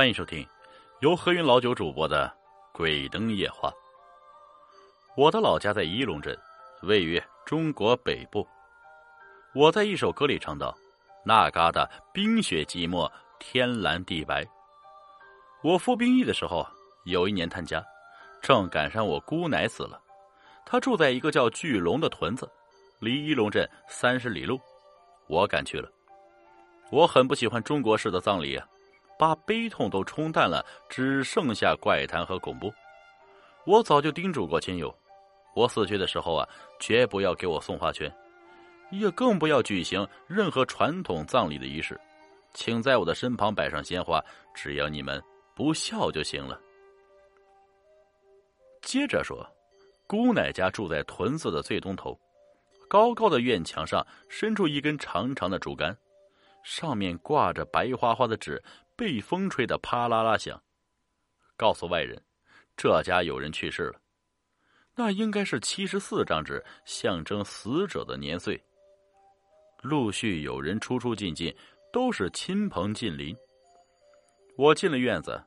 欢迎收听由何云老九主播的《鬼灯夜话》。我的老家在仪陇镇，位于中国北部。我在一首歌里唱道：“那嘎达冰雪寂寞，天蓝地白。”我服兵役的时候，有一年探家，正赶上我姑奶死了。她住在一个叫巨龙的屯子，离仪陇镇三十里路。我赶去了。我很不喜欢中国式的葬礼啊。把悲痛都冲淡了，只剩下怪谈和恐怖。我早就叮嘱过亲友，我死去的时候啊，绝不要给我送花圈，也更不要举行任何传统葬礼的仪式，请在我的身旁摆上鲜花，只要你们不笑就行了。接着说，姑奶家住在屯子的最东头，高高的院墙上伸出一根长长的竹竿，上面挂着白花花的纸。被风吹得啪啦啦响，告诉外人，这家有人去世了。那应该是七十四张纸，象征死者的年岁。陆续有人出出进进，都是亲朋近邻。我进了院子，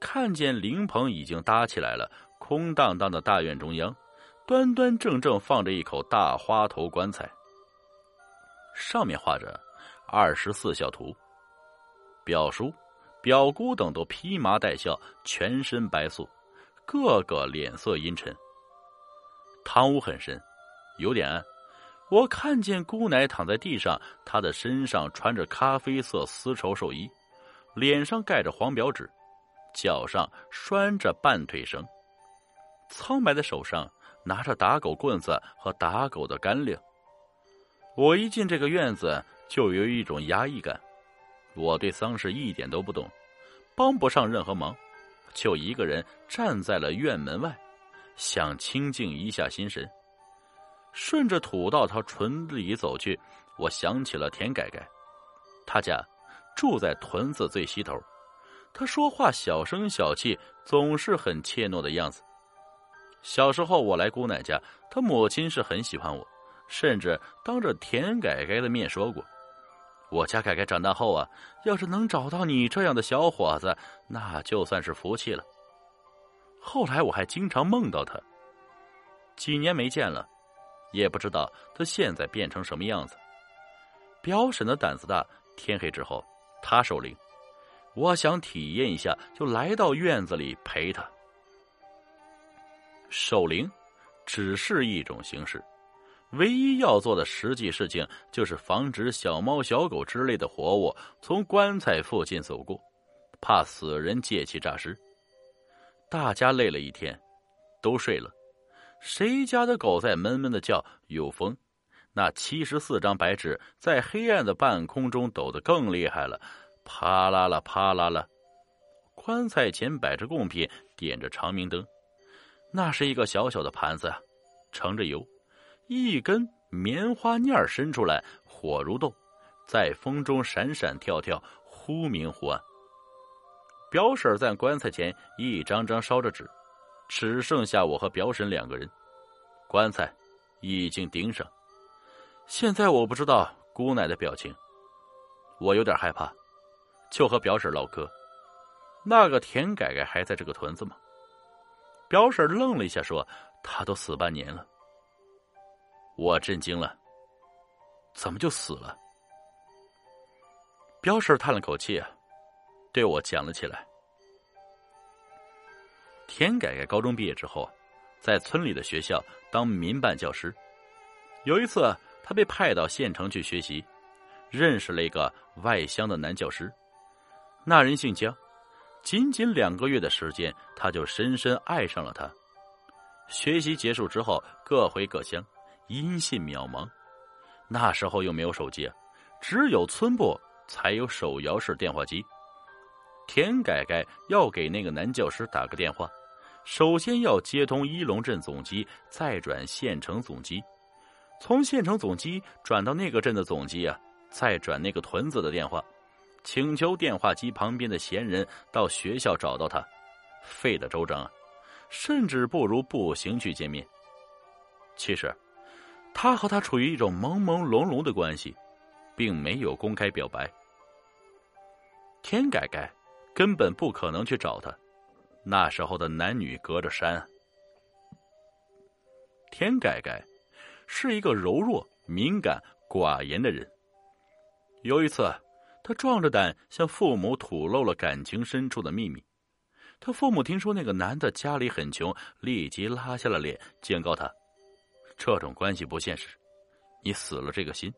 看见灵棚已经搭起来了，空荡荡的大院中央，端端正正放着一口大花头棺材，上面画着二十四孝图，表叔。表姑等都披麻戴孝，全身白素，个个脸色阴沉。堂屋很深，有点暗。我看见姑奶躺在地上，她的身上穿着咖啡色丝绸寿衣，脸上盖着黄表纸，脚上拴着半腿绳，苍白的手上拿着打狗棍子和打狗的干粮。我一进这个院子，就有一种压抑感。我对丧事一点都不懂，帮不上任何忙，就一个人站在了院门外，想清静一下心神。顺着土道朝屯里走去，我想起了田改改，他家住在屯子最西头，他说话小声小气，总是很怯懦的样子。小时候我来姑奶家，他母亲是很喜欢我，甚至当着田改改的面说过。我家改改长大后啊，要是能找到你这样的小伙子，那就算是福气了。后来我还经常梦到他，几年没见了，也不知道他现在变成什么样子。表婶的胆子大，天黑之后他守灵，我想体验一下，就来到院子里陪他。守灵只是一种形式。唯一要做的实际事情，就是防止小猫、小狗之类的活物从棺材附近走过，怕死人借气诈尸。大家累了一天，都睡了。谁家的狗在闷闷的叫？有风，那七十四张白纸在黑暗的半空中抖得更厉害了，啪啦啦，啪啦啦。棺材前摆着贡品，点着长明灯，那是一个小小的盘子，盛着油。一根棉花念伸出来，火如豆，在风中闪闪跳跳，忽明忽暗。表婶在棺材前一张张烧着纸，只剩下我和表婶两个人。棺材已经钉上，现在我不知道姑奶的表情，我有点害怕，就和表婶唠嗑。那个田改改还在这个屯子吗？表婶愣了一下，说：“他都死半年了。”我震惊了，怎么就死了？彪婶叹了口气，对我讲了起来。田改改高中毕业之后，在村里的学校当民办教师。有一次，他被派到县城去学习，认识了一个外乡的男教师。那人姓姜，仅仅两个月的时间，他就深深爱上了他。学习结束之后，各回各乡。音信渺茫，那时候又没有手机，只有村部才有手摇式电话机。田改改要给那个男教师打个电话，首先要接通一龙镇总机，再转县城总机，从县城总机转到那个镇的总机啊，再转那个屯子的电话，请求电话机旁边的闲人到学校找到他，费得周章啊，甚至不如步行去见面。其实。他和他处于一种朦朦胧胧的关系，并没有公开表白。田改改根本不可能去找他。那时候的男女隔着山。田改改是一个柔弱、敏感、寡言的人。有一次，他壮着胆向父母吐露了感情深处的秘密。他父母听说那个男的家里很穷，立即拉下了脸，警告他：“这种关系不现实，你死了这个心。”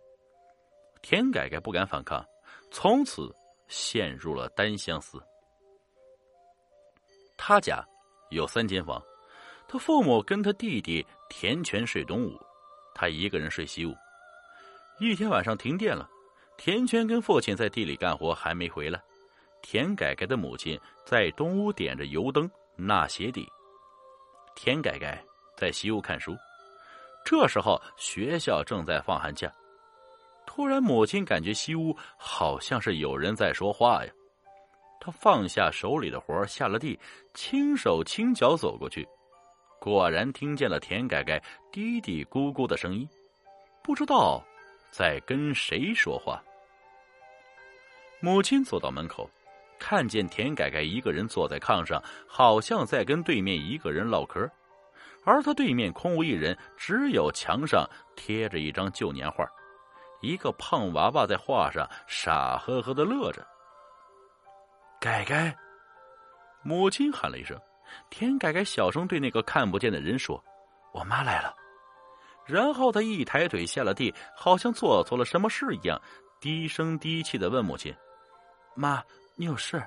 田改改不敢反抗，从此陷入了单相思。他家有三间房，他父母跟他弟弟田全睡东屋，他一个人睡西屋。一天晚上停电了，田全跟父亲在地里干活，还没回来。田改改的母亲在东屋点着油灯纳鞋底，田改改在西屋看书。这时候学校正在放寒假，突然母亲感觉西屋好像是有人在说话呀。他放下手里的活下了地，轻手轻脚走过去，果然听见了田改改嘀嘀咕咕的声音，不知道在跟谁说话。母亲走到门口。看见田改改一个人坐在炕上，好像在跟对面一个人唠嗑，而他对面空无一人，只有墙上贴着一张旧年画，一个胖娃娃在画上傻呵呵的乐着。改改，母亲喊了一声，田改改小声对那个看不见的人说：“我妈来了。”然后他一抬腿下了地，好像做错了什么事一样，低声低气的问母亲：“妈。”你有事？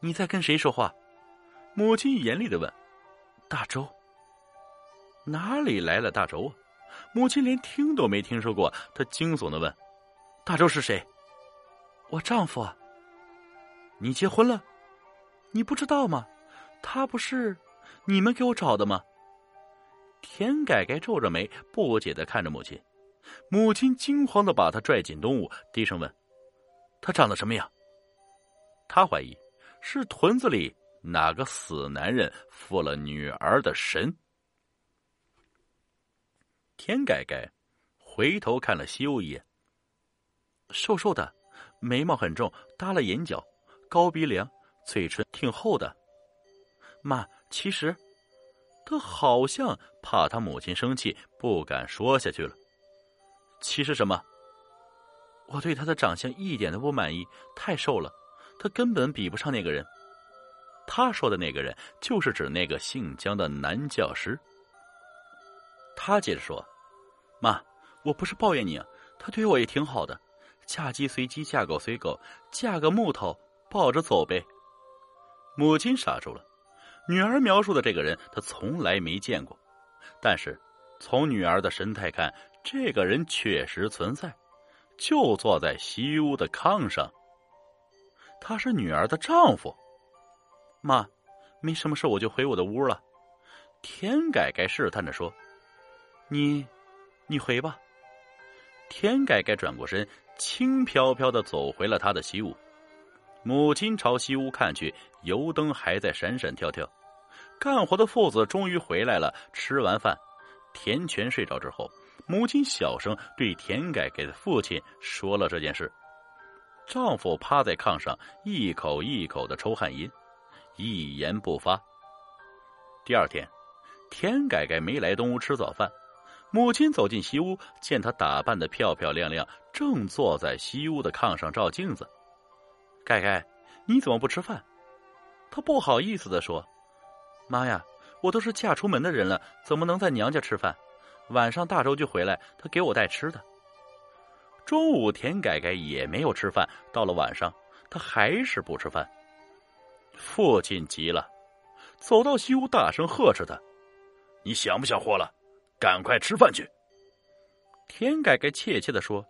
你在跟谁说话？母亲严厉的问。大周。哪里来了大周啊？母亲连听都没听说过。她惊悚的问：“大周是谁？”我丈夫。你结婚了？你不知道吗？他不是你们给我找的吗？田改改皱着眉，不解的看着母亲。母亲惊慌的把他拽进东屋，低声问。他长得什么样？他怀疑是屯子里哪个死男人附了女儿的神。天改改回头看了西欧一眼，瘦瘦的，眉毛很重，耷了眼角，高鼻梁，嘴唇挺厚的。妈，其实他好像怕他母亲生气，不敢说下去了。其实什么？我对他的长相一点都不满意，太瘦了，他根本比不上那个人。他说的那个人就是指那个姓江的男教师。他接着说：“妈，我不是抱怨你啊，他对我也挺好的，嫁鸡随鸡，嫁狗随狗，嫁个木头抱着走呗。”母亲傻住了，女儿描述的这个人她从来没见过，但是从女儿的神态看，这个人确实存在。就坐在西屋的炕上。他是女儿的丈夫。妈，没什么事，我就回我的屋了。田改改试探着说：“你，你回吧。”田改改转过身，轻飘飘的走回了他的西屋。母亲朝西屋看去，油灯还在闪闪跳跳。干活的父子终于回来了。吃完饭，田全睡着之后。母亲小声对田改改的父亲说了这件事。丈夫趴在炕上，一口一口的抽旱烟，一言不发。第二天，田改改没来东屋吃早饭。母亲走进西屋，见她打扮的漂漂亮亮，正坐在西屋的炕上照镜子。改改，你怎么不吃饭？她不好意思的说：“妈呀，我都是嫁出门的人了，怎么能在娘家吃饭？”晚上大周就回来，他给我带吃的。中午田改改也没有吃饭，到了晚上他还是不吃饭。父亲急了，走到西屋，大声呵斥他：“你想不想活了？赶快吃饭去！”田改改怯怯的说：“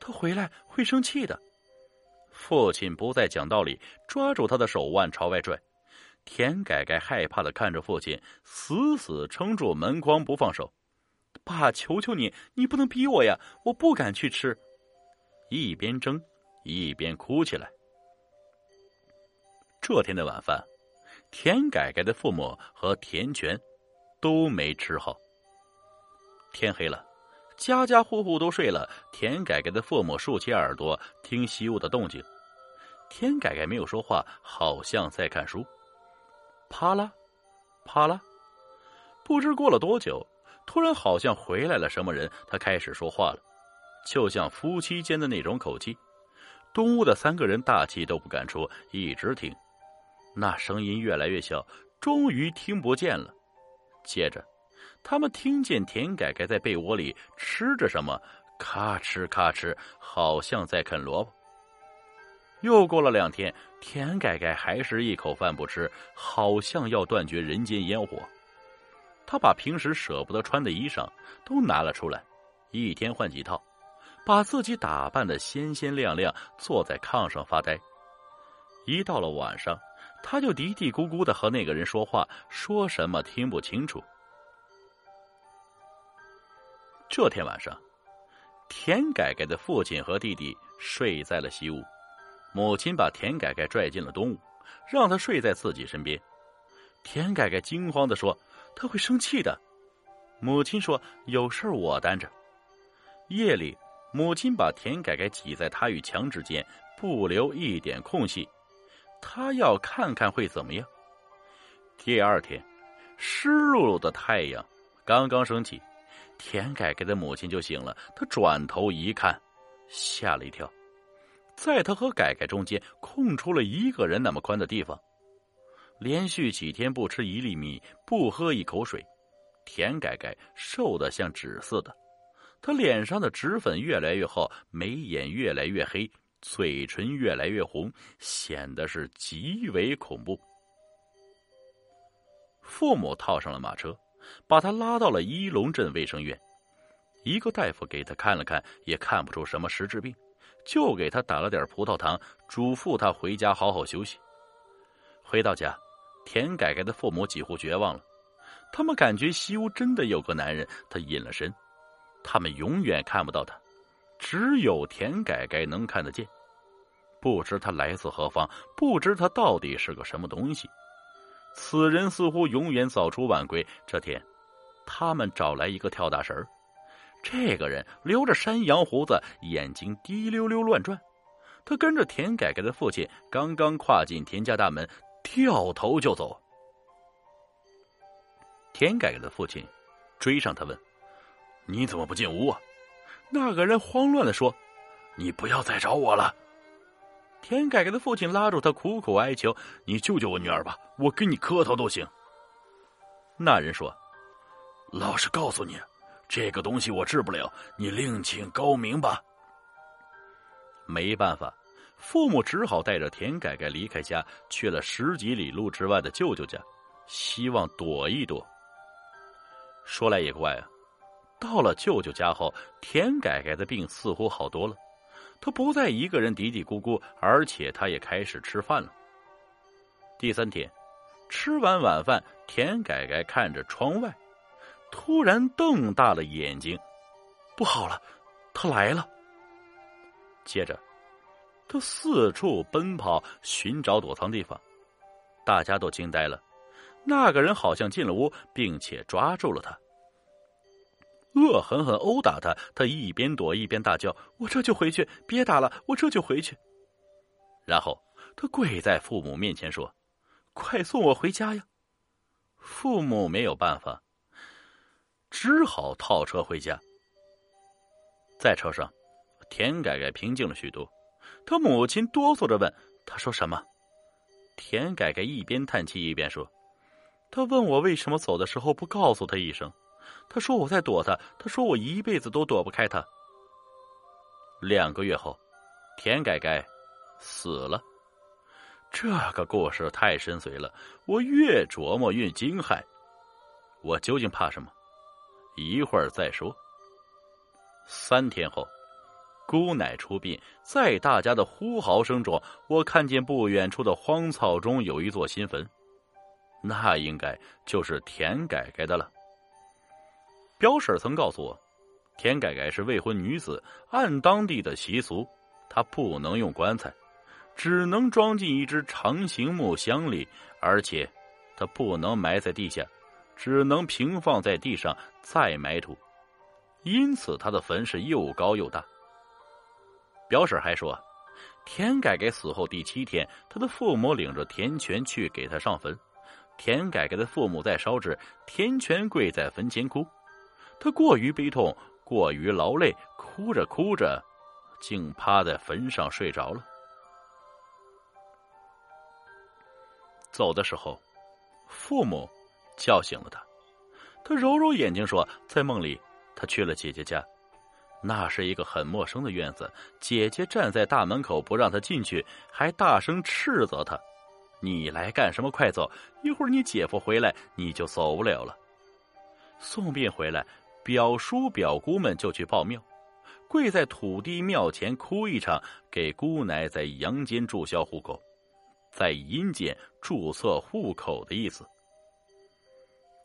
他回来会生气的。”父亲不再讲道理，抓住他的手腕朝外拽。田改改害怕的看着父亲，死死撑住门框不放手。爸，求求你，你不能逼我呀！我不敢去吃。一边争，一边哭起来。这天的晚饭，田改改的父母和田全都没吃好。天黑了，家家户户都睡了。田改改的父母竖起耳朵听西屋的动静。田改改没有说话，好像在看书。啪啦，啪啦，不知过了多久，突然好像回来了什么人，他开始说话了，就像夫妻间的那种口气。东屋的三个人大气都不敢出，一直听，那声音越来越小，终于听不见了。接着，他们听见田改改在被窝里吃着什么，咔哧咔哧，好像在啃萝卜。又过了两天，田改改还是一口饭不吃，好像要断绝人间烟火。他把平时舍不得穿的衣裳都拿了出来，一天换几套，把自己打扮的鲜鲜亮亮，坐在炕上发呆。一到了晚上，他就嘀嘀咕咕的和那个人说话，说什么听不清楚。这天晚上，田改改的父亲和弟弟睡在了西屋。母亲把田改改拽进了东屋，让他睡在自己身边。田改改惊慌的说：“他会生气的。”母亲说：“有事我担着。”夜里，母亲把田改改挤在他与墙之间，不留一点空隙。他要看看会怎么样。第二天，湿漉漉的太阳刚刚升起，田改改的母亲就醒了。他转头一看，吓了一跳。在他和改改中间空出了一个人那么宽的地方，连续几天不吃一粒米，不喝一口水，田改改瘦的像纸似的，他脸上的脂粉越来越厚，眉眼越来越黑，嘴唇越来越红，显得是极为恐怖。父母套上了马车，把他拉到了一龙镇卫生院，一个大夫给他看了看，也看不出什么实质病。就给他打了点葡萄糖，嘱咐他回家好好休息。回到家，田改改的父母几乎绝望了。他们感觉西屋真的有个男人，他隐了身，他们永远看不到他，只有田改改能看得见。不知他来自何方，不知他到底是个什么东西。此人似乎永远早出晚归。这天，他们找来一个跳大神儿。这个人留着山羊胡子，眼睛滴溜溜乱转。他跟着田改改的父亲，刚刚跨进田家大门，掉头就走。田改改的父亲追上他问：“你怎么不进屋啊？”那个人慌乱的说：“你不要再找我了。”田改改的父亲拉住他，苦苦哀求：“你救救我女儿吧，我给你磕头都行。”那人说：“老实告诉你。”这个东西我治不了，你另请高明吧。没办法，父母只好带着田改改离开家，去了十几里路之外的舅舅家，希望躲一躲。说来也怪啊，到了舅舅家后，田改改的病似乎好多了，他不再一个人嘀嘀咕咕，而且他也开始吃饭了。第三天，吃完晚饭，田改改看着窗外。突然瞪大了眼睛，不好了，他来了。接着，他四处奔跑，寻找躲藏地方。大家都惊呆了。那个人好像进了屋，并且抓住了他，恶狠狠殴打他。他一边躲一边大叫：“我这就回去，别打了，我这就回去。”然后他跪在父母面前说：“快送我回家呀！”父母没有办法。只好套车回家。在车上，田改改平静了许多。他母亲哆嗦着问：“他说什么？”田改改一边叹气一边说：“他问我为什么走的时候不告诉他一声。他说我在躲他。他说我一辈子都躲不开他。”两个月后，田改改死了。这个故事太深邃了，我越琢磨越惊骇。我究竟怕什么？一会儿再说。三天后，姑奶出殡，在大家的呼号声中，我看见不远处的荒草中有一座新坟，那应该就是田改改的了。表婶曾告诉我，田改改是未婚女子，按当地的习俗，她不能用棺材，只能装进一只长形木箱里，而且她不能埋在地下。只能平放在地上再埋土，因此他的坟是又高又大。表婶还说，田改改死后第七天，他的父母领着田全去给他上坟。田改改的父母在烧纸，田全跪在坟前哭。他过于悲痛，过于劳累，哭着哭着，竟趴在坟上睡着了。走的时候，父母叫醒了他。他揉揉眼睛说：“在梦里，他去了姐姐家。”那是一个很陌生的院子，姐姐站在大门口不让他进去，还大声斥责他：“你来干什么？快走！一会儿你姐夫回来，你就走不了了。”送殡回来，表叔表姑们就去报庙，跪在土地庙前哭一场，给姑奶在阳间注销户口，在阴间注册户口的意思。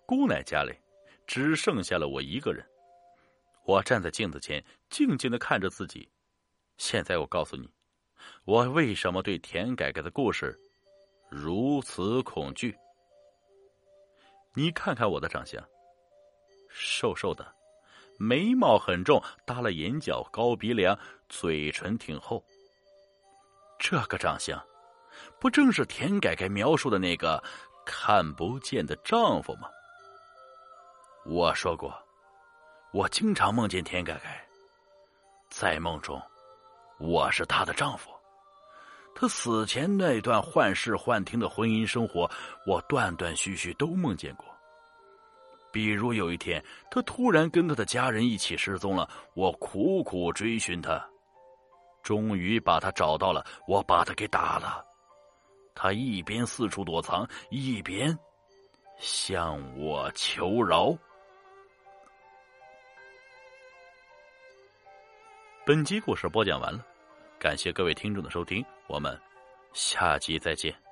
姑奶家里只剩下了我一个人。我站在镜子前，静静的看着自己。现在我告诉你，我为什么对田改改的故事如此恐惧。你看看我的长相，瘦瘦的，眉毛很重，耷了眼角，高鼻梁，嘴唇挺厚。这个长相，不正是田改改描述的那个看不见的丈夫吗？我说过。我经常梦见田改改，在梦中，我是她的丈夫。她死前那段幻视幻听的婚姻生活，我断断续续都梦见过。比如有一天，他突然跟他的家人一起失踪了，我苦苦追寻他，终于把他找到了，我把他给打了。他一边四处躲藏，一边向我求饶。本集故事播讲完了，感谢各位听众的收听，我们下集再见。